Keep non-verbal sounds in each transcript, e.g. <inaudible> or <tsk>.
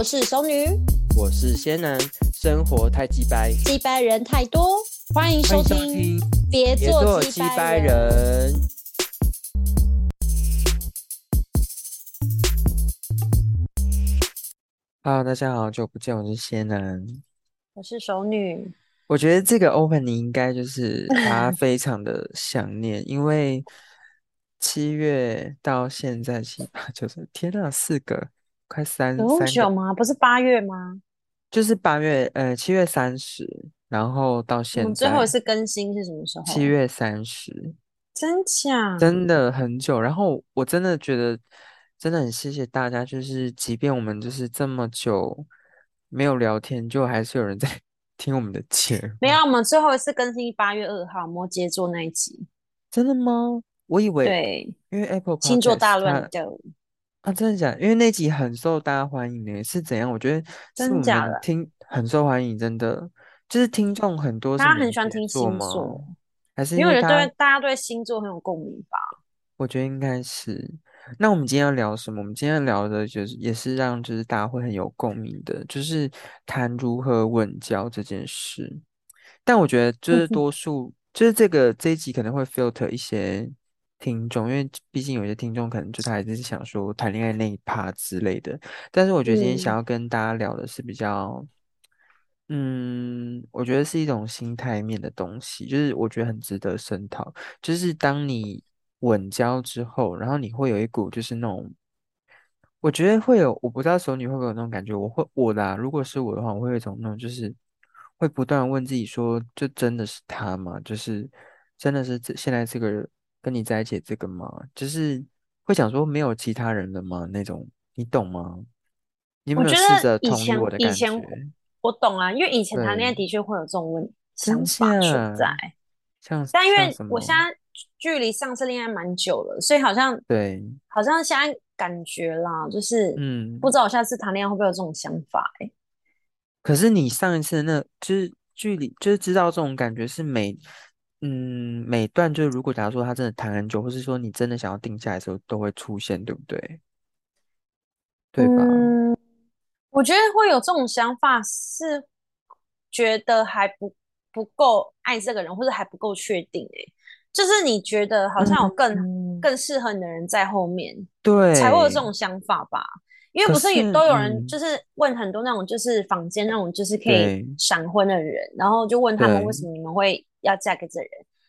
我是熟女，我是仙男，生活太鸡掰，鸡掰人太多，欢迎收听，别做鸡掰人。Hello，大家好，久不见，我是仙男，我是熟女。我觉得这个 opening 应该就是大家非常的想念，因为七月到现在七八九十，<laughs> 天呐，四个快三有那么久吗？不是八月吗？就是八月，呃，七月三十，然后到现在最后一次更新是什么时候？七月三十，真假？真的很久。然后我真的觉得真的很谢谢大家，就是即便我们就是这么久没有聊天，就还是有人在。<laughs> 听我们的节目，没有，我们最后一次更新八月二号摩羯座那一集，真的吗？我以为对，因为 Apple 星座大乱斗啊，真的假？因为那集很受大家欢迎呢，是怎样？我觉得真假的听很受欢迎，真的就是听众很多，大家很喜欢听星座，还是因为对大家对星座很有共鸣吧？我觉得应该是。那我们今天要聊什么？我们今天聊的就是也是让就是大家会很有共鸣的，就是谈如何稳交这件事。但我觉得就是多数就是这个这一集可能会 filter 一些听众，因为毕竟有些听众可能就他还是想说谈恋爱那一趴之类的。但是我觉得今天想要跟大家聊的是比较，嗯，我觉得是一种心态面的东西，就是我觉得很值得深讨。就是当你。稳交之后，然后你会有一股就是那种，我觉得会有，我不知道熟女会不会有那种感觉。我会我啦，如果是我的话，我会有一种那种，就是会不断问自己说，这真的是他吗？就是真的是这现在这个跟你在一起这个吗？就是会想说没有其他人了吗？那种你懂吗？你有没有试着同意我的感觉？我懂啊，因为以前谈恋爱的确会有这种问想法存在，像但因为我现在。距离上次恋爱蛮久了，所以好像对，好像现在感觉啦，就是嗯，不知道我下次谈恋爱会不会有这种想法哎。可是你上一次那，就是距离，就是知道这种感觉是每嗯每段，就是如果假如说他真的谈很久，或是说你真的想要定下来的时候，都会出现，对不对？对吧？我觉得会有这种想法，是觉得还不不够爱这个人，或者还不够确定哎。就是你觉得好像有更更适合你的人在后面，对，才会有这种想法吧？因为不是也都有人就是问很多那种就是坊间那种就是可以闪婚的人，然后就问他们为什么你们会要嫁给这人，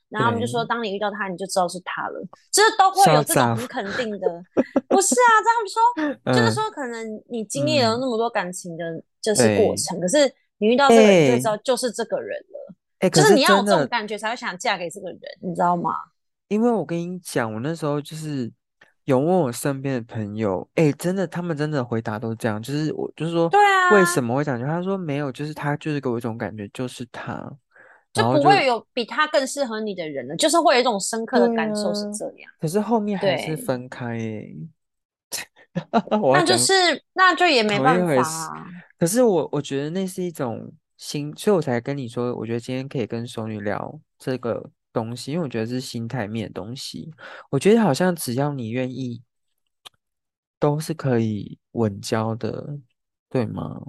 然后他们就说当你遇到他你就知道是他了，就是都会有这种很肯定的，不是啊？这样说 <laughs> 就是说可能你经历了那么多感情的就是过程，可是你遇到这个人就知道就是这个人了。就是你要有这种感觉才会想嫁给这个人，你知道吗？因为我跟你讲，我那时候就是有问我身边的朋友，哎，真的，他们真的回答都这样，就是我就是说，对啊，为什么会这样？他说没有，就是他就是给我一种感觉，就是他，就不会有比他更适合你的人了，就是会有一种深刻的感受是这样。可是后面还是分开哎，<laughs> 那就是那就也没办法。可是我我觉得那是一种。心，所以我才跟你说，我觉得今天可以跟熟女聊这个东西，因为我觉得是心态面的东西。我觉得好像只要你愿意，都是可以稳交的，对吗？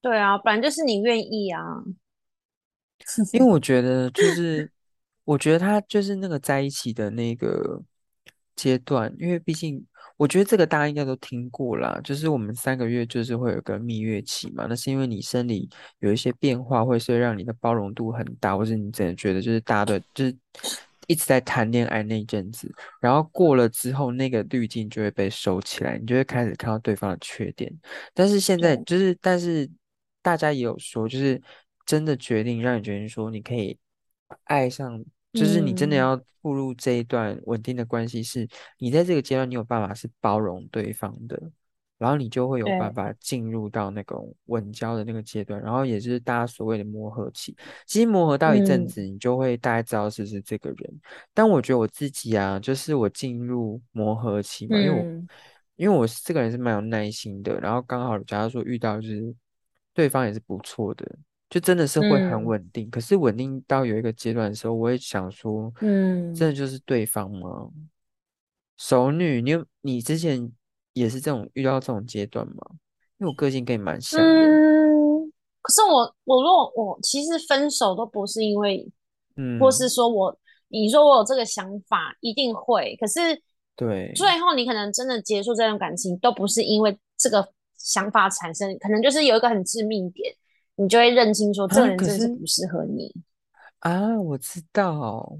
对啊，本来就是你愿意啊。因为我 <laughs> 觉得，就是我觉得他就是那个在一起的那个阶段，因为毕竟。我觉得这个大家应该都听过啦，就是我们三个月就是会有个蜜月期嘛，那是因为你生理有一些变化，会是让你的包容度很大，或是你真的觉得就是大家的就是一直在谈恋爱那一阵子，然后过了之后，那个滤镜就会被收起来，你就会开始看到对方的缺点。但是现在就是，但是大家也有说，就是真的决定让你决定说，你可以爱上。就是你真的要步入这一段稳定的关系，是你在这个阶段你有办法是包容对方的，然后你就会有办法进入到那种稳交的那个阶段，然后也就是大家所谓的磨合期。其实磨合到一阵子，你就会大概知道是不是这个人。但我觉得我自己啊，就是我进入磨合期嘛，因为我因为我这个人是蛮有耐心的，然后刚好假如说遇到就是对方也是不错的。就真的是会很稳定，可是稳定到有一个阶段的时候，我会想说，嗯，真的就是对方吗？熟女，你你之前也是这种遇到这种阶段吗？因为我个性跟你蛮像的。嗯，可是我我如果我其实分手都不是因为，嗯，或是说我你说我有这个想法一定会，可是对，最后你可能真的结束这段感情都不是因为这个想法产生，可能就是有一个很致命点，你就会认清说这个人真的是不适合你啊。我知道。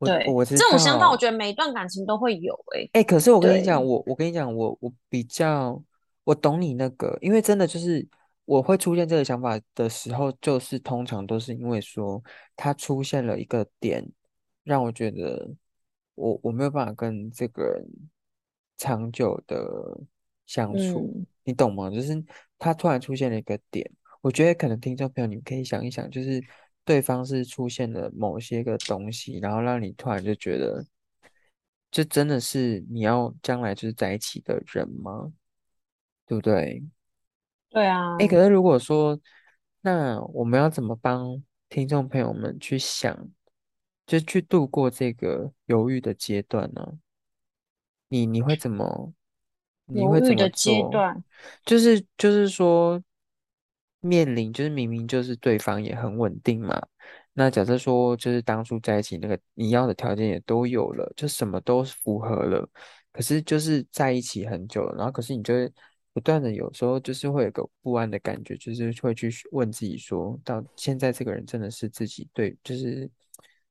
对，我这种想法，我觉得每一段感情都会有。哎，哎，可是我跟你讲，我我跟你讲，我我比较我懂你那个，因为真的就是我会出现这个想法的时候，就是通常都是因为说他出现了一个点，让我觉得我我没有办法跟这个人长久的相处，你懂吗？就是他突然出现了一个点，我觉得可能听众朋友你们可以想一想，就是。对方是出现了某些个东西，然后让你突然就觉得，这真的是你要将来就是在一起的人吗？对不对？对啊。哎，可是如果说，那我们要怎么帮听众朋友们去想，就去度过这个犹豫的阶段呢？你你会怎么？犹豫的阶段，就是就是说。面临就是明明就是对方也很稳定嘛，那假设说就是当初在一起那个你要的条件也都有了，就什么都符合了，可是就是在一起很久了，然后可是你就会不断的有时候就是会有个不安的感觉，就是会去问自己说，到现在这个人真的是自己对，就是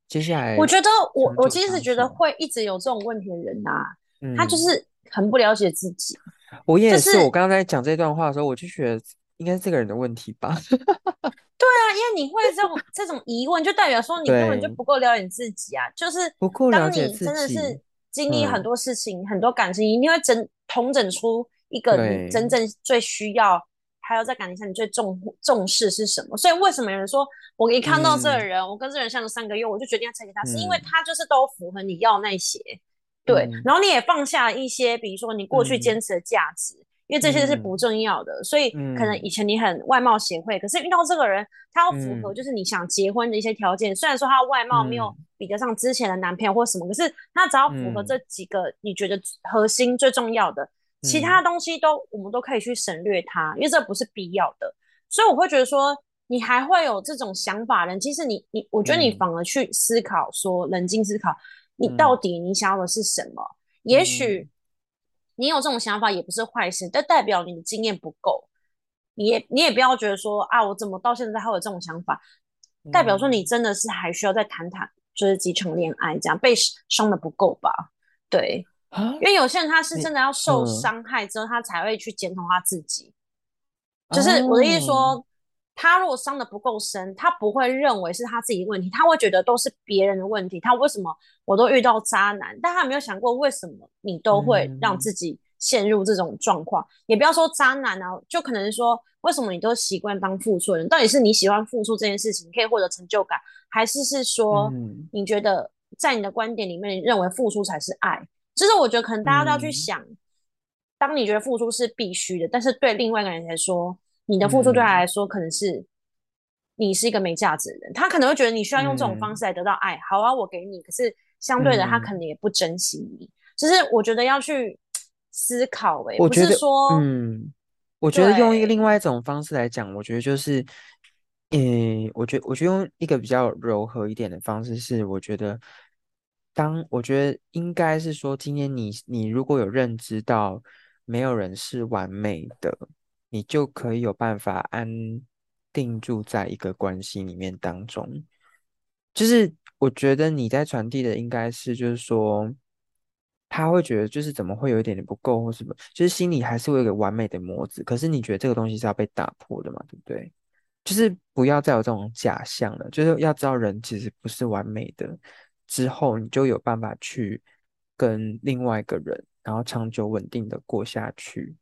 接下来我觉得我我其实觉得会一直有这种问题的人啊，他就是很不了解自己。我也是，我刚刚在讲这段话的时候，我就觉得。应该是这个人的问题吧？<laughs> 对啊，因为你会这种这种疑问，就代表说你根本就不够了解自己啊。就是不够了解自己，真的是经历很多事情、很多感情，一定会整统整出一个你真正最需要，还有在感情上你最重重视是什么。所以为什么有人说我一看到这个人，我跟这个人相处三个月，我就决定要嫁给他，是因为他就是都符合你要那些。对，然后你也放下一些，比如说你过去坚持的价值。因为这些是不重要的，所以可能以前你很外貌协会，可是遇到这个人，他要符合就是你想结婚的一些条件。虽然说他外貌没有比得上之前的男朋友或什么，可是他只要符合这几个你觉得核心最重要的，其他东西都我们都可以去省略它，因为这不是必要的。所以我会觉得说，你还会有这种想法的，其实你你，我觉得你反而去思考说，冷静思考，你到底你想要的是什么？也许。你有这种想法也不是坏事，但代表你的经验不够。你也你也不要觉得说啊，我怎么到现在还有这种想法？代表说你真的是还需要再谈谈，就是几场恋爱这样被伤的不够吧？对，因为有些人他是真的要受伤害之后，他才会去检讨他自己。就是我的意思说。他如果伤的不够深，他不会认为是他自己的问题，他会觉得都是别人的问题。他为什么我都遇到渣男？但他没有想过为什么你都会让自己陷入这种状况。也不要说渣男啊，就可能说为什么你都习惯当付出人？到底是你喜欢付出这件事情可以获得成就感，还是是说你觉得在你的观点里面认为付出才是爱？就是我觉得可能大家都要去想，当你觉得付出是必须的，但是对另外一个人来说。你的付出对他来说可能是你是一个没价值的人，他可能会觉得你需要用这种方式来得到爱。好啊，我给你，可是相对的，他可能也不珍惜你。就是我觉得要去思考，哎，不是说，嗯，我觉得用一个另外一种方式来讲，我觉得就是，嗯，我觉得我觉得用一个比较柔和一点的方式是，我觉得当我觉得应该是说，今天你你如果有认知到没有人是完美的。你就可以有办法安定住在一个关系里面当中，就是我觉得你在传递的应该是，就是说他会觉得就是怎么会有一点点不够或什么，就是心里还是会有一个完美的模子，可是你觉得这个东西是要被打破的嘛，对不对？就是不要再有这种假象了，就是要知道人其实不是完美的，之后你就有办法去跟另外一个人，然后长久稳定的过下去。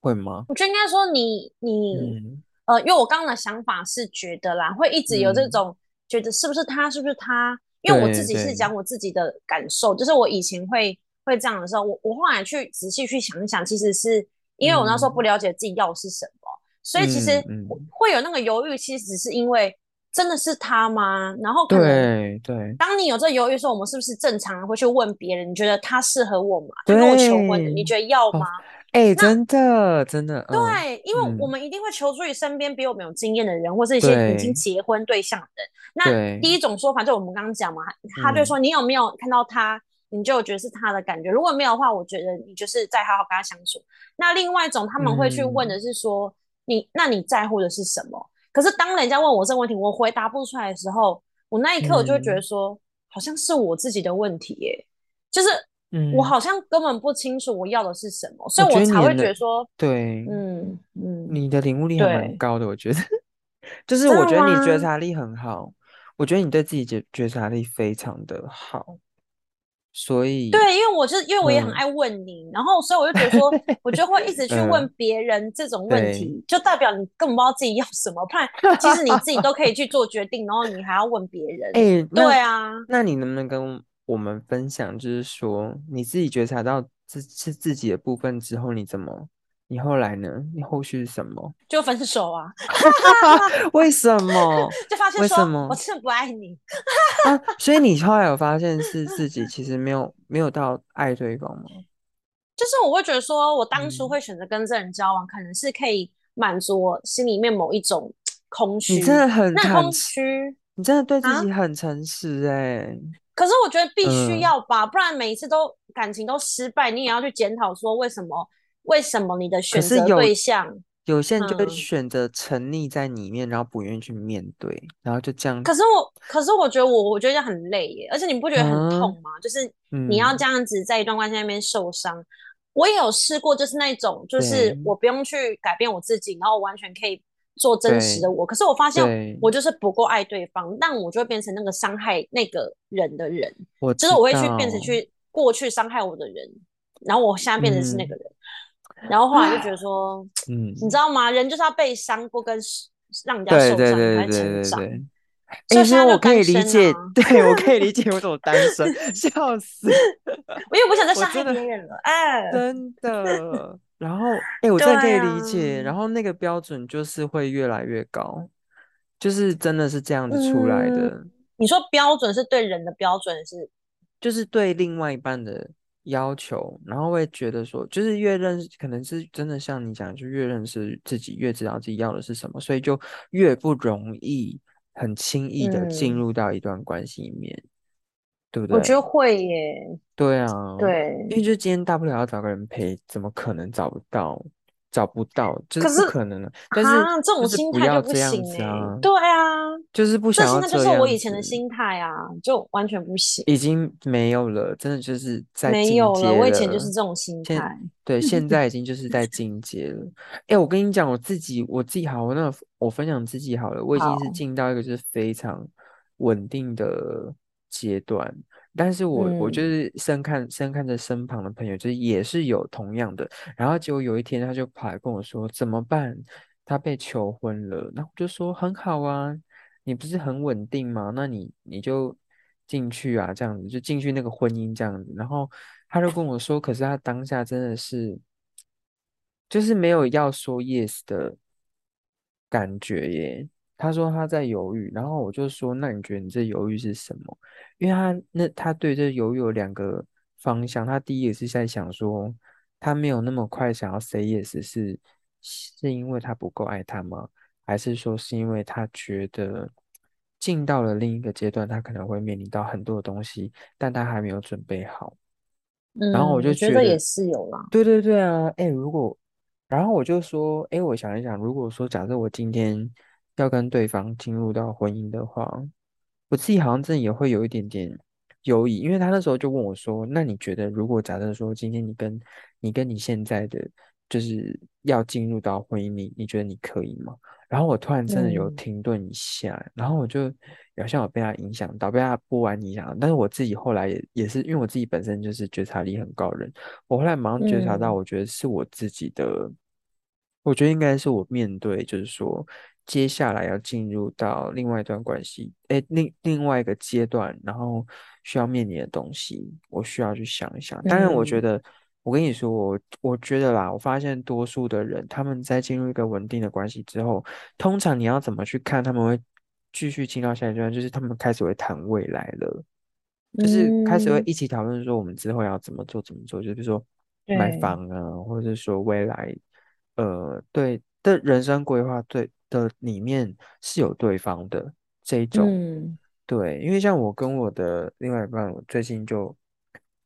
会吗？我觉得应该说你你呃，因为我刚刚的想法是觉得啦，会一直有这种觉得是不是他是不是他？因为我自己是讲我自己的感受，就是我以前会会这样的时候，我我后来去仔细去想一想，其实是因为我那时候不了解自己要是什么，所以其实会有那个犹豫，其实只是因为真的是他吗？然后可能对对，当你有这犹豫的时候，我们是不是正常会去问别人？你觉得他适合我吗？他跟我求婚的，你觉得要吗？哎，真的真的，对，因为我们一定会求助于身边比我们有经验的人，或是一些已经结婚对象的人。那第一种说法就我们刚刚讲嘛，他就说你有没有看到他，你就觉得是他的感觉。如果没有的话，我觉得你就是再好好跟他相处。那另外一种他们会去问的是说，你那你在乎的是什么？可是当人家问我这个问题，我回答不出来的时候，我那一刻我就会觉得说，好像是我自己的问题耶，就是。我好像根本不清楚我要的是什么，所以我才会觉得说，对，嗯嗯，你的领悟力还蛮高的，我觉得，<laughs> 就是我觉得你觉察力很好，我觉得你对自己觉觉察力非常的好，所以对，因为我是因为我也很爱问你，然后所以我就觉得说，我就会一直去问别人这种问题，就代表你根本不知道自己要什么，不然 <laughs> 其实你自己都可以去做决定，然后你还要问别人，哎，对啊，那你能不能跟？我们分享就是说，你自己觉察到自是自己的部分之后，你怎么？你后来呢？你后续是什么？<laughs> 就分手啊？<laughs> 为什么？就发现说，我真的不爱你啊！<laughs> 所以你后来有发现是自己其实没有没有到爱对方吗？就是我会觉得说，我当初会选择跟这人交往，可能是可以满足我心里面某一种 <tsk> 空虚。你真的很空虚，你真的对自己很诚实哎。可是我觉得必须要吧，不然每一次都感情都失败，你也要去检讨说为什么？为什么你的选择对象有些人就会选择沉溺在里面，然后不愿意去面对，然后就这样。可是我，可是我觉得我，我觉得这样很累耶，而且你不觉得很痛吗？就是你要这样子在一段关系那边受伤。我也有试过，就是那种，就是我不用去改变我自己，然后我完全可以。做真实的我，可是我发现我就是不够爱对方，但我就会变成那个伤害那个人的人，就是我会去变成去过去伤害我的人，然后我现在变成是那个人，然后后来就觉得说，嗯，你知道吗？人就是要被伤过，跟让人家受伤才成长。其实我可以理解，对我可以理解我怎么单身，笑死！<laughs> 我又不想再伤害别人了，哎，真的。<laughs> 然后，哎，我真的可以理解。然后那个标准就是会越来越高，就是真的是这样子出来的。你说标准是对人的标准是，就是对另外一半的要求，然后会觉得说，就是越认识，可能是真的像你讲，就越认识自己，越知道自己要的是什么，所以就越不容易很轻易的进入到一段关系里面。对不对？我觉得会耶。对啊，对，因为就今天大不了要找个人陪，怎么可能找不到？找不到，就是不可能的。但是这种心态就不行啊。对啊，就是不想要这就是我以前的心态啊，就完全不行。已经没有了，真的就是在没有了。我以前就是这种心态。对，现在已经就是在进阶了。哎，我跟你讲，我自己，我自己好，我那我分享自己好了，我已经是进到一个就是非常稳定的。阶段，但是我我就是深看深看着身旁的朋友，就是也是有同样的，然后结果有一天他就跑来跟我说怎么办？他被求婚了，那我就说很好啊，你不是很稳定吗？那你你就进去啊，这样子就进去那个婚姻这样子，然后他就跟我说，可是他当下真的是就是没有要说 yes 的感觉耶。他说他在犹豫，然后我就说，那你觉得你这犹豫是什么？因为他那他对这犹豫有两个方向，他第一个是在想说，他没有那么快想要 say yes，是是因为他不够爱他吗？还是说是因为他觉得进到了另一个阶段，他可能会面临到很多的东西，但他还没有准备好。然后我就觉得也是有啦。对对对啊，哎，如果然后我就说，哎，我想一想，如果说假设我今天。要跟对方进入到婚姻的话，我自己好像真的也会有一点点犹疑，因为他那时候就问我说：“那你觉得，如果假设说今天你跟你跟你现在的就是要进入到婚姻里，你觉得你可以吗？”然后我突然真的有停顿一下，然后我就好像有被他影响到，被他播完影响。但是我自己后来也也是因为我自己本身就是觉察力很高人，我后来马上觉察到，我觉得是我自己的，我觉得应该是我面对，就是说。接下来要进入到另外一段关系，哎，另另外一个阶段，然后需要面临的东西，我需要去想一想。当然，我觉得，我跟你说，我我觉得啦，我发现多数的人，他们在进入一个稳定的关系之后，通常你要怎么去看他们会继续进到下一段，就是他们开始会谈未来了，就是开始会一起讨论说我们之后要怎么做怎么做，就比如说买房啊，或者说未来，呃，对的人生规划对的里面是有对方的这一种，对，因为像我跟我的另外一半，我最近就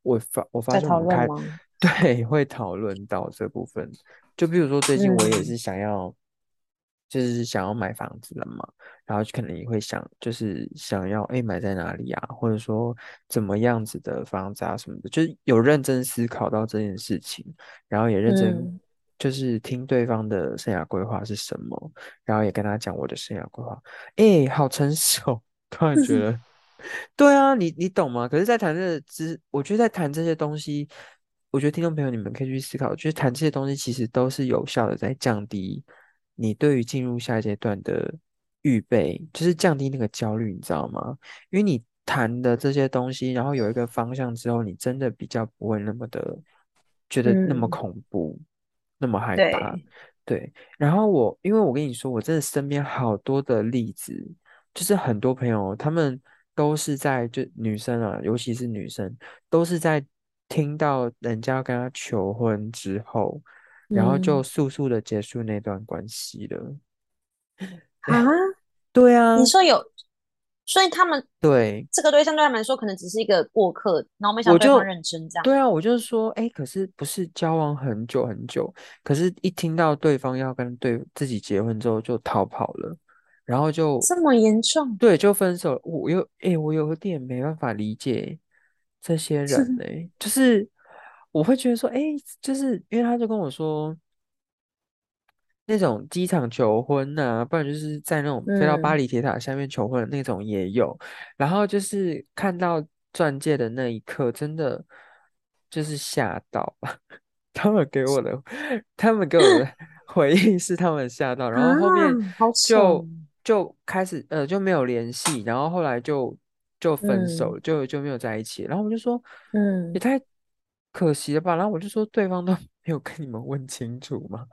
我发我发现我们开 <laughs> 对会讨论到这部分，就比如说最近我也是想要。就是想要买房子了嘛，然后可能也会想，就是想要哎买在哪里啊，或者说怎么样子的房子啊什么的，就是有认真思考到这件事情，然后也认真就是听对方的生涯规划是什么，然后也跟他讲我的生涯规划，哎，好成熟，突然觉得，对啊，你你懂吗？可是，在谈这之，我觉得在谈这些东西，我觉得听众朋友你们可以去思考，就是谈这些东西其实都是有效的，在降低。你对于进入下一阶段的预备，就是降低那个焦虑，你知道吗？因为你谈的这些东西，然后有一个方向之后，你真的比较不会那么的觉得那么恐怖，那么害怕。对。然后我，因为我跟你说，我真的身边好多的例子，就是很多朋友，他们都是在就女生啊，尤其是女生，都是在听到人家跟他求婚之后。然后就速速的结束那段关系了。<laughs> 啊，对啊，你说有，所以他们对这个对象对他们来说可能只是一个过客，然后没想到对方认真这样。对啊，我就是说，哎，可是不是交往很久很久，可是一听到对方要跟对自己结婚之后就逃跑了，然后就这么严重？对，就分手。我又，哎，我有点没办法理解这些人 <laughs> 嘞，就是。我会觉得说，哎，就是因为他就跟我说，那种机场求婚呐，不然就是在那种飞到巴黎铁塔下面求婚的那种也有。然后就是看到钻戒的那一刻，真的就是吓到。<laughs> 他们给我的，他们给我的 <laughs> 回应是他们吓到，然后后面就就开始呃就没有联系，然后后来就就分手，就就没有在一起。然后我就说，嗯，也太。可惜了吧？然后我就说，对方都 <laughs> 没有跟你们问清楚吗？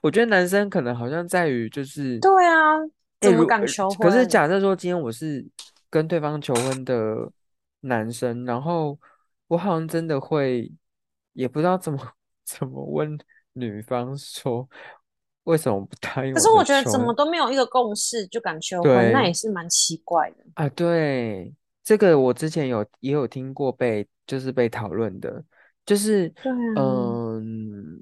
我觉得男生可能好像在于就是，对啊，怎么敢求婚？可是假设说今天我是跟对方求婚的男生，然后我好像真的会，也不知道怎么 <laughs> 怎么问女方说为什么不答应。可是我觉得怎么都没有一个共识就敢求婚，那也是蛮奇怪的啊。对，这个我之前有也有听过被就是被讨论的。就是，嗯，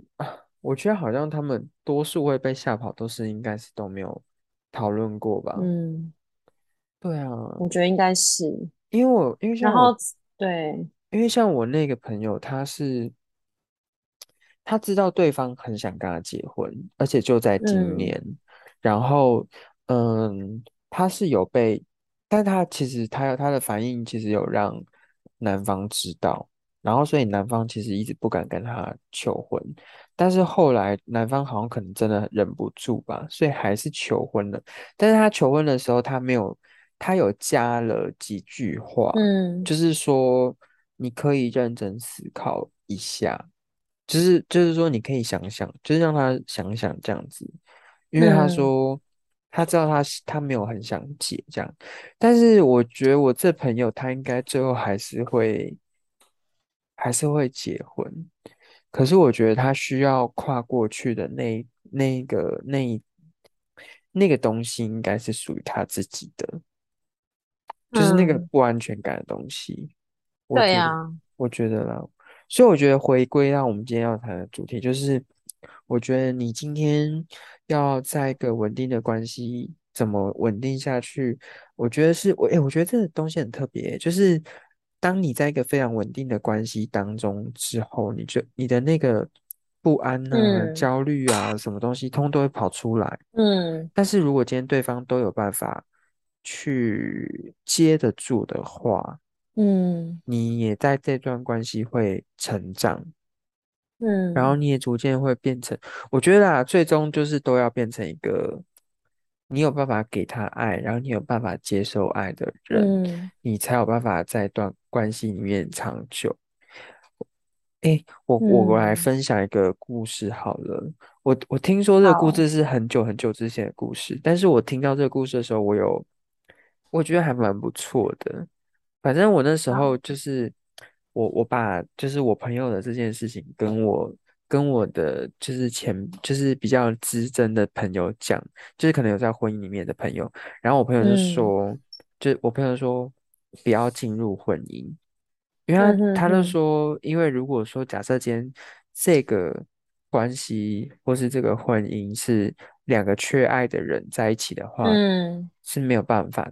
我觉得好像他们多数会被吓跑，都是应该是都没有讨论过吧。嗯，对啊，我觉得应该是，因为我因为像我，对，因为像我那个朋友，他是他知道对方很想跟他结婚，而且就在今年，然后，嗯，他是有被，但他其实他他的反应其实有让男方知道。然后，所以男方其实一直不敢跟他求婚，但是后来男方好像可能真的忍不住吧，所以还是求婚了。但是他求婚的时候，他没有，他有加了几句话，嗯，就是说你可以认真思考一下，就是就是说你可以想想，就是让他想想这样子，因为他说他知道他他没有很想结这样，但是我觉得我这朋友他应该最后还是会。还是会结婚，可是我觉得他需要跨过去的那那个那那个东西，应该是属于他自己的，就是那个不安全感的东西。对呀，我觉得啦，所以我觉得回归到我们今天要谈的主题，就是我觉得你今天要在一个稳定的关系，怎么稳定下去？我觉得是我哎，我觉得这个东西很特别，就是。当你在一个非常稳定的关系当中之后，你就你的那个不安啊、焦虑啊，什么东西通都会跑出来。嗯，但是如果今天对方都有办法去接得住的话，嗯，你也在这段关系会成长。嗯，然后你也逐渐会变成，我觉得啊，最终就是都要变成一个。你有办法给他爱，然后你有办法接受爱的人，你才有办法在段关系里面长久。哎，我我我来分享一个故事好了。我我听说这个故事是很久很久之前的故事，但是我听到这个故事的时候，我有我觉得还蛮不错的。反正我那时候就是我我把就是我朋友的这件事情跟我跟我的就是前就是比较资深的朋友讲，就是可能有在婚姻里面的朋友，然后我朋友就说，就我朋友说不要进入婚姻，因为他他就说，因为如果说假设今天这个关系或是这个婚姻是两个缺爱的人在一起的话，嗯，是没有办法。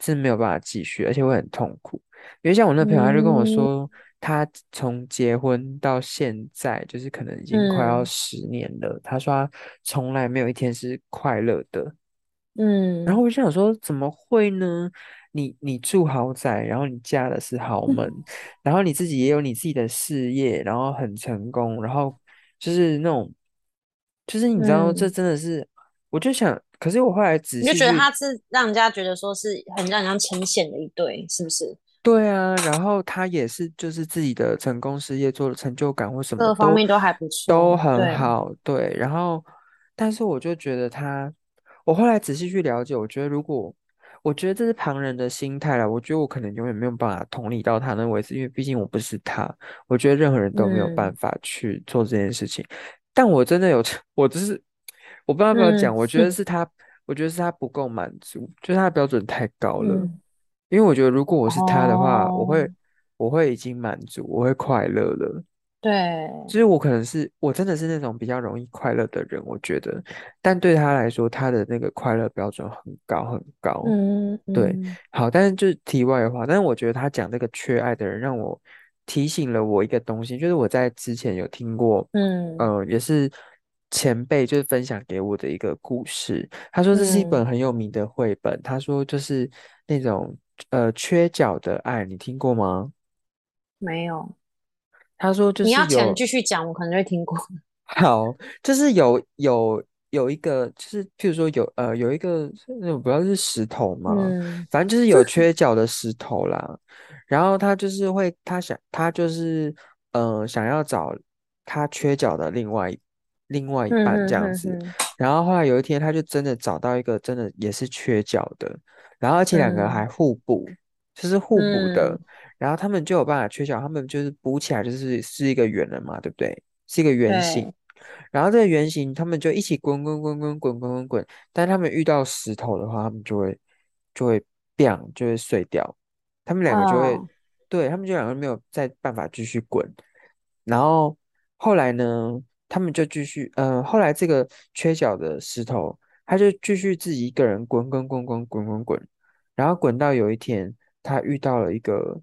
是没有办法继续，而且会很痛苦。因为像我那朋友，他就跟我说，他从结婚到现在，就是可能已经快要十年了。他说他从来没有一天是快乐的。嗯，然后我就想说，怎么会呢？你你住豪宅，然后你嫁的是豪门，<laughs> 然后你自己也有你自己的事业，然后很成功，然后就是那种，就是你知道，这真的是，我就想。可是我后来仔细，你就觉得他是让人家觉得说是很让人家呈现的一对，是不是？对啊，然后他也是，就是自己的成功事业做的成就感或什么，各方面都还不错，都很好。对，然后，但是我就觉得他，我后来仔细去了解，我觉得如果，我觉得这是旁人的心态了，我觉得我可能永远没有办法同理到他那位置，因为毕竟我不是他，我觉得任何人都没有办法去做这件事情。但我真的有，<laughs> 我就是。我不知道要不要讲，我觉得是他，我觉得是他不够满足，就是他的标准太高了。因为我觉得如果我是他的话，我会，我会已经满足，我会快乐了。对，就是我可能是我真的是那种比较容易快乐的人，我觉得。但对他来说，他的那个快乐标准很高很高。嗯，对，好，但是就是题外话，但是我觉得他讲这个缺爱的人，让我提醒了我一个东西，就是我在之前有听过，嗯，呃，也是。前辈就是分享给我的一个故事，他说这是一本很有名的绘本，他说就是那种呃缺角的爱，你听过吗？没有。他说就是你要讲继续讲，我可能会听过。<laughs> 好，就是有有有一个，就是譬如说有呃有一个那种不知道是石头嘛，反正就是有缺角的石头啦。然后他就是会他想他就是呃想要找他缺角的另外。另外一半这样子，然后后来有一天，他就真的找到一个真的也是缺角的，然后而且两个还互补，就是互补的，然后他们就有办法缺角，他们就是补起来就是是一个圆了嘛，对不对？是一个圆形，然后这个圆形他们就一起滚滚滚滚滚滚滚滚，但他们遇到石头的话，他们就会就会变，就会碎掉，他们两个就会，对他们就两个没有再办法继续滚，然后后来呢？他们就继续，呃，后来这个缺角的石头，他就继续自己一个人滚滚滚滚滚滚滚，然后滚到有一天，他遇到了一个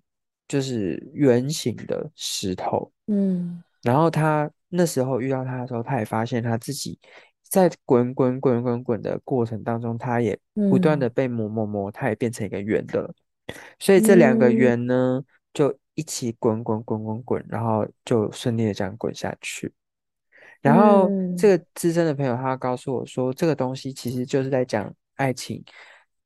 就是圆形的石头，嗯，然后他那时候遇到他的时候，他也发现他自己在滚滚滚滚滚的过程当中，他也不断的被磨磨磨，他也变成一个圆的，所以这两个圆呢，就一起滚滚滚滚滚，然后就顺利的这样滚下去。然后这个资深的朋友，他告诉我说，这个东西其实就是在讲爱情。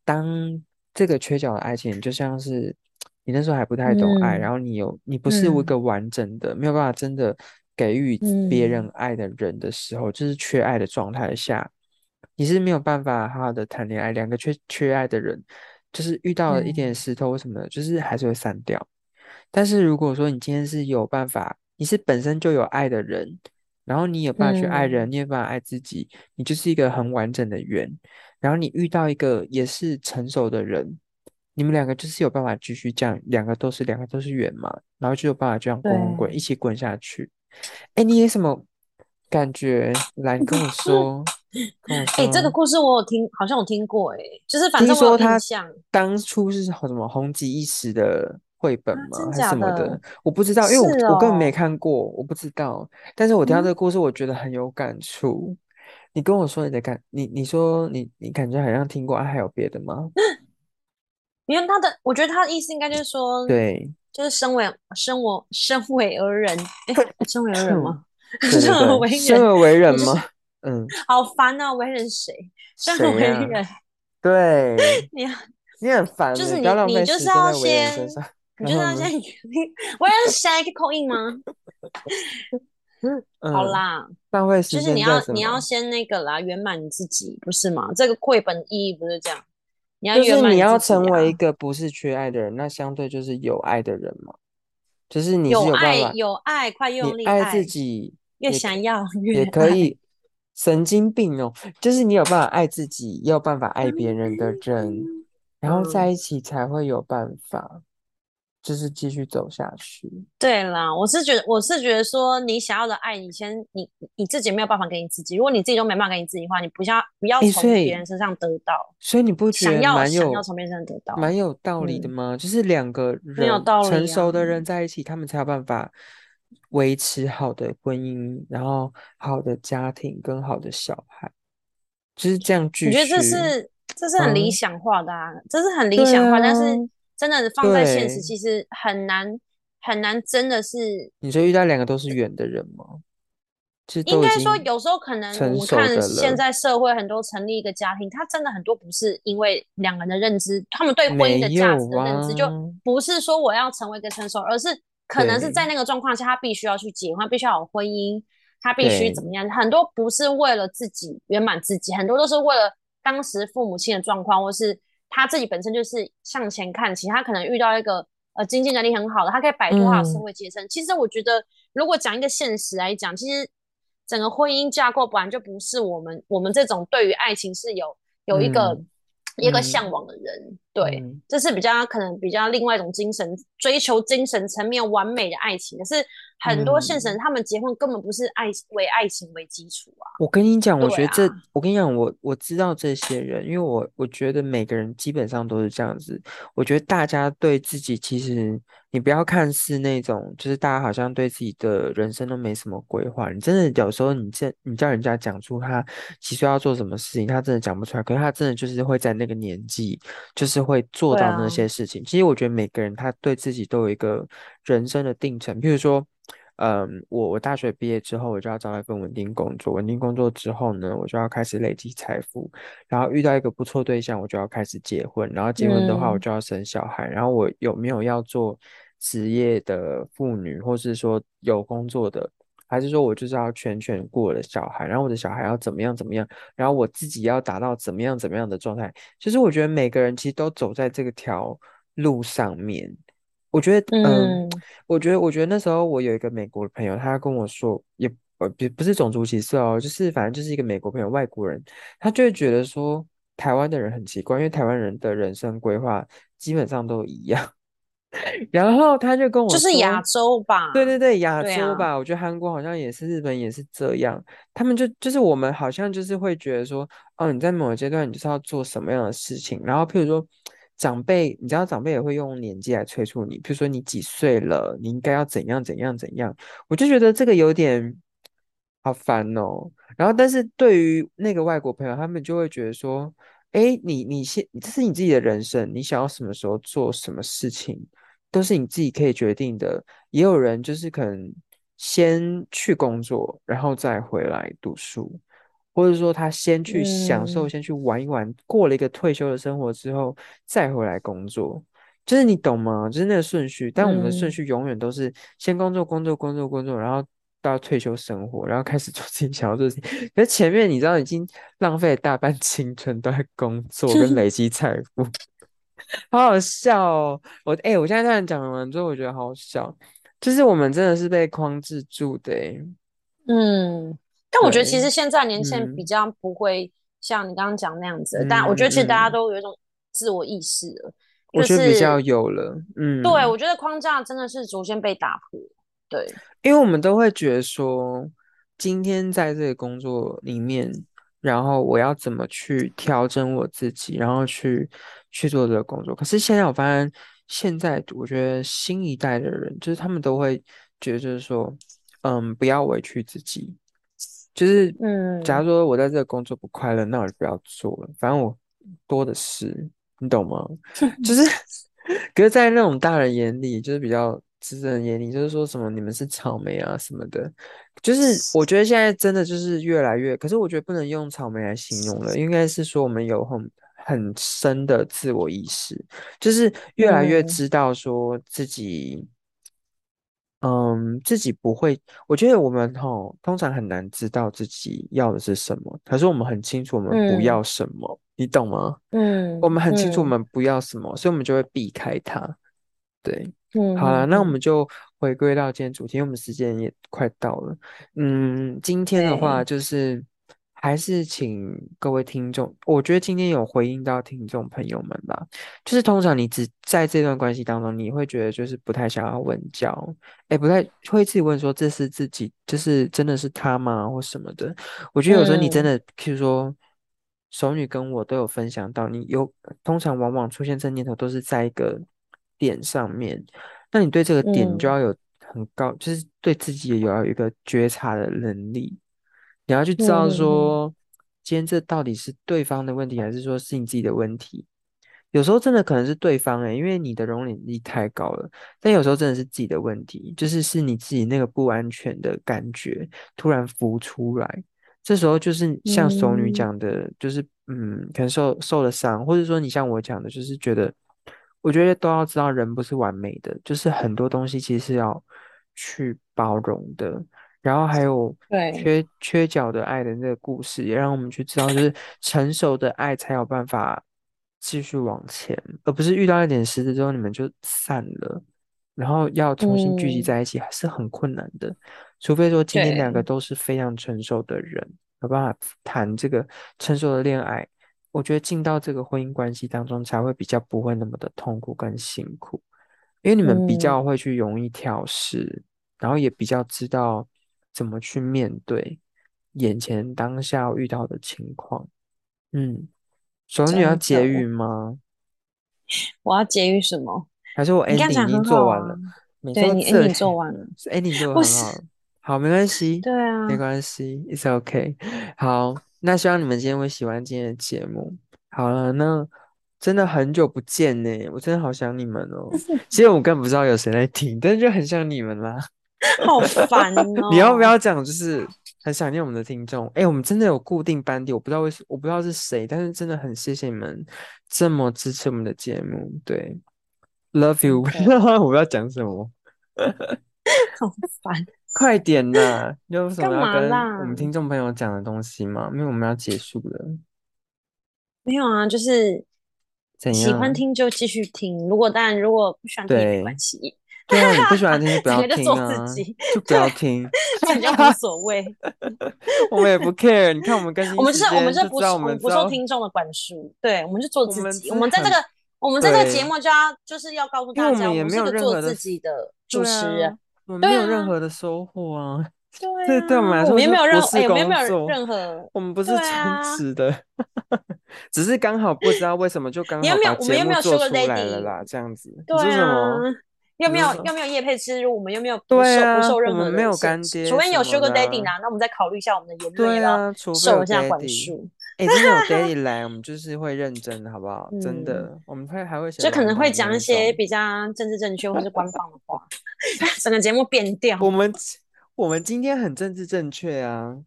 当这个缺角的爱情，就像是你那时候还不太懂爱，然后你有你不是一个完整的，没有办法真的给予别人爱的人的时候，就是缺爱的状态下，你是没有办法好好的谈恋爱。两个缺缺爱的人，就是遇到了一点石头什么的，就是还是会散掉。但是如果说你今天是有办法，你是本身就有爱的人。然后你有办法去爱人，你有办法爱自己，你就是一个很完整的圆。然后你遇到一个也是成熟的人，你们两个就是有办法继续这样，两个都是两个都是圆嘛，然后就有办法这样滚滚滚一起滚下去。哎，你有什么感觉？来跟我说，跟我说。哎，这个故事我有听，好像有听过。哎，就是反正我有印象，当初是什么红极一时的。绘本吗？还是什么的？我不知道，因为我我根本没看过，我不知道。但是我听到这个故事，我觉得很有感触。你跟我说你的感，你你说你你感觉好像听过，还有别的吗？<gasps> 因为他的，我觉得他的意思应该就是说，对，就是身为身我身为而人，身为而人吗？<laughs> 身而为而为人吗？嗯，好烦啊！为人谁？<laughs> 身而为人，对，<laughs> 你你很烦，就是你你就是要先。你觉得现在我要下一个口音吗？<laughs> 好啦，就是你要你要先那个啦，圆满你自己，不是吗？这个绘本意义不是这样。你要就是你要成为一个不是缺爱的人，那相对就是有爱的人嘛。就是你是有爱有爱，快用力爱自己越想要越也可以。<laughs> 神经病哦，就是你有办法爱自己，也有办法爱别人的人，<laughs> 然后在嗯一起才会有办法，就是继续走下去。对啦，我是觉得，我是觉得说，你想要的爱，你先你你自己没有办法给你自己，如果你自己都没办法给你自己的话，你不要不要从别人身上得到，所以你不觉想要得蛮有想要从别人身上得到，蛮有道理的嗯吗？就是两个人成熟的啊人在一起，他们才有办法维持好的婚姻，然后好的家庭跟好的小孩，就是这样继我觉得这。是这是很理嗯想化的啊，这是很理想化，但是啊真的放在现实，其实很难很难，真的是你说遇到两个都是远的人吗？应该说，有时候可能我们看现在社会很多成立一个家庭，他真的很多不是因为两个人的认知，他们对婚姻的没价值的认知，就啊，不是说我要成为一个成熟，而是可能是在那个状况下，他必须要去结婚，必须要有婚姻，他必须怎么样？很多不是为了自己圆满自己，很多都是为了当时父母亲的状况，或是他自己本身就是向前看齐，他可能遇到一个呃经济能力很好的，他可以摆脱他的社嗯。会阶层。其实我觉得，如果讲一个现实来讲，其实整个婚姻架构本来就不是我们我们这种对于爱情是有有一个、嗯一个嗯。向往的人，对，嗯这是比较可能比较另外一种精神追求精神层面完美的爱情。可是很多现实人嗯他们结婚根本不是爱为爱情为基础啊，我跟你讲，我觉得这，啊我跟你讲，我我知道这些人，因为我我觉得每个人基本上都是这样子。我觉得大家对自己，其实你不要看是那种，就是大家好像对自己的人生都没什么规划。你真的有时候你这你叫人家讲出他其实要做什么事情，他真的讲不出来。可是他真的就是会在那个年纪，就是会做到那些事情。其实我觉得每个人他对自己都有一个人生的定程，譬如说。嗯，我我大学毕业之后，我就要找到一份稳定工作。稳定工作之后呢，我就要开始累积财富，然后遇到一个不错对象，我就要开始结婚。然后结婚的话，我嗯就要生小孩。然后我有没有要做职业的妇女，或是说有工作的，还是说我就是要全权顾我的小孩？然后我的小孩要怎么样怎么样？然后我自己要达到怎么样怎么样的状态？其实我觉得每个人其实都走在这个条路上面。我觉得，嗯，嗯我觉得，我觉得那时候我有一个美国的朋友，他跟我说，也呃不不是种族歧视哦，就是反正就是一个美国朋友，外国人，他就会觉得说台湾的人很奇怪，因为台湾人的人生规划基本上都一样。然后他就跟我说，就是亚洲吧，对对对，亚洲吧，我觉得韩国好像也是，日本也是这样。他们就就是我们好像就是会觉得说，哦，你在某个阶段你就是要做什么样的事情，然后譬如说长辈，你知道长辈也会用年纪来催促你，譬如说你几岁了，你应该要怎样怎样怎样。我就觉得这个有点好烦哦。然后，但是对于那个外国朋友，他们就会觉得说，哎，你你现这是你自己的人生，你想要什么时候做什么事情。都是你自己可以决定的。也有人就是可能先去工作，然后再回来读书，或者说他先去享受，嗯先去玩一玩，过了一个退休的生活之后，再回来工作。就是你懂吗？就是那个顺序。但我们的顺嗯序永远都是先工作，工作，工作，工作，然后到退休生活，然后开始做自己想要做的事情。可是前面你知道，已经浪费了大半青春都在工作跟累积财富。好好笑哦！我哎、我现在突然讲完之后，我觉得好好笑，就是我们真的是被框制住的哎。嗯，但我觉得其对实现在年轻人嗯比较不会像你刚刚讲那样子，嗯但我觉得其实大家嗯都有一种自我意识了，我就是觉得比较有了，嗯，对我觉得框架真的是逐渐被打破，对，因为我们都会觉得说，今天在这个工作里面，然后我要怎么去调整我自己，然后去去做这个工作。可是现在我发现，现在我觉得新一代的人，就是他们都会觉得就是说，嗯，不要委屈自己。就是，嗯假如嗯说我在这个工作不快乐，那我就不要做了，反正我多的是，你懂吗？<laughs> 就是，<laughs> 可是，在那种大人眼里，就是比较资深人眼里，就是说什么你们是草莓啊什么的，就是我觉得现在真的就是越来越，可是我觉得不能用草莓来形容了，应该是说我们有很很深的自我意识，就是越来越嗯知道说自己。嗯，自己不会，我觉得我们吼通常很难知道自己要的是什么，可是我们很清楚我们不嗯要什么。你懂吗？嗯，我们很清楚我们不要什么，所以我们就会避开它。对，嗯，好了，那我们就回归到今天主题，因为我们时间也快到了。嗯，今天的话就是还是请各位听众，我觉得今天有回应到听众朋友们吧。就是通常你只在这段关系当中，你会觉得就是不太想要问教，哎，不太会自己问说这是自己，就是真的是他吗，或什么的。我觉得有时候你真的，譬如说。熟女跟我都有分享到，你有通常往往出现这念头都是在一个点上面，那你对这个点你就要有很高，就是对自己也有一个觉察的能力，你要去知道说，今天这到底是对方的问题，还是说是你自己的问题？有时候真的可能是对方诶，因为你的容忍力太高了，但有时候真的是自己的问题，就是是你自己那个不安全的感觉突然浮出来。这时候就是像熟女讲的，就是嗯，可能受受了伤，或者说你像我讲的，就是觉得，我觉得都要知道人不是完美的，就是很多东西其实是要去包容的。然后还有缺缺角的爱的那个故事，也让我们去知道，就是成熟的爱才有办法继续往前，而不是遇到一点石子之后你们就散了，然后要重新聚集在一起还是很困难的。除非说今天两个都是非常成熟的人，有办法谈这个成熟的恋爱，我觉得进到这个婚姻关系当中才会比较不会那么的痛苦跟辛苦，因为你们比较会去容易调试，然后也比较知道怎么去面对眼前当下遇到的情况。嗯，所以你要结语吗？我要结语什么？还是我 ending 已经做完了？对你 ending 做完了，<laughs> ending 做很好。好，没关系，对啊，没关系，It's OK。好，那希望你们今天会喜欢今天的节目。好了，那真的很久不见呢，我真的好想你们哦。<laughs> 其实我根本不知道有谁在听，但是就很想你们啦。<laughs> 好烦 <laughs> 哦！你要不要讲？就是很想念我们的听众。哎，我们真的有固定班底，我不知道为什，我不知道是谁，但是真的很谢谢你们这么支持我们的节目。对，Love you。我不要讲什么，好烦。快点呐！<laughs> 有什么要跟我们听众朋友讲的东西吗？因为我们要结束了。没有啊，就是喜欢听就继续听。如果当然，如果不喜欢听也没关系。对啊，你不喜欢听就不要 <laughs> 听啊，就不要听，<laughs> 这就无所谓。我们也不 care。你看我们跟我们是，我们是不我们不受听众的管束。对，我们就做自己。我们在这个我们在这个节目就要就是要告诉大家，我们是个做自己的主持人。我没有任。何的收获啊！<laughs> 对，对我们来说，我们没有任何，我们没有任何，我们不是真实的，<laughs> 只是刚好不知道为什么就刚好把节目做出来了啦，这样子。对啊，又没有又没有？叶配之入，我们又没有不受不受任何的干爹，除非有 Sugar Daddy 啦，那我们再考虑一下我们的言。论要受一下管束。哎，真的有 Daddy <laughs> 来，我们就是会认真，好不好？真的，我们会还会就可能会讲一些比较政治正确或是官方的话 <laughs> <laughs> 整个节目变调。我们我们今天很政治正确啊，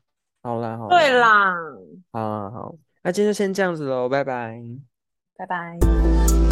好啦，好，对啦，好好，那今天就先这样子喽，拜拜，拜拜。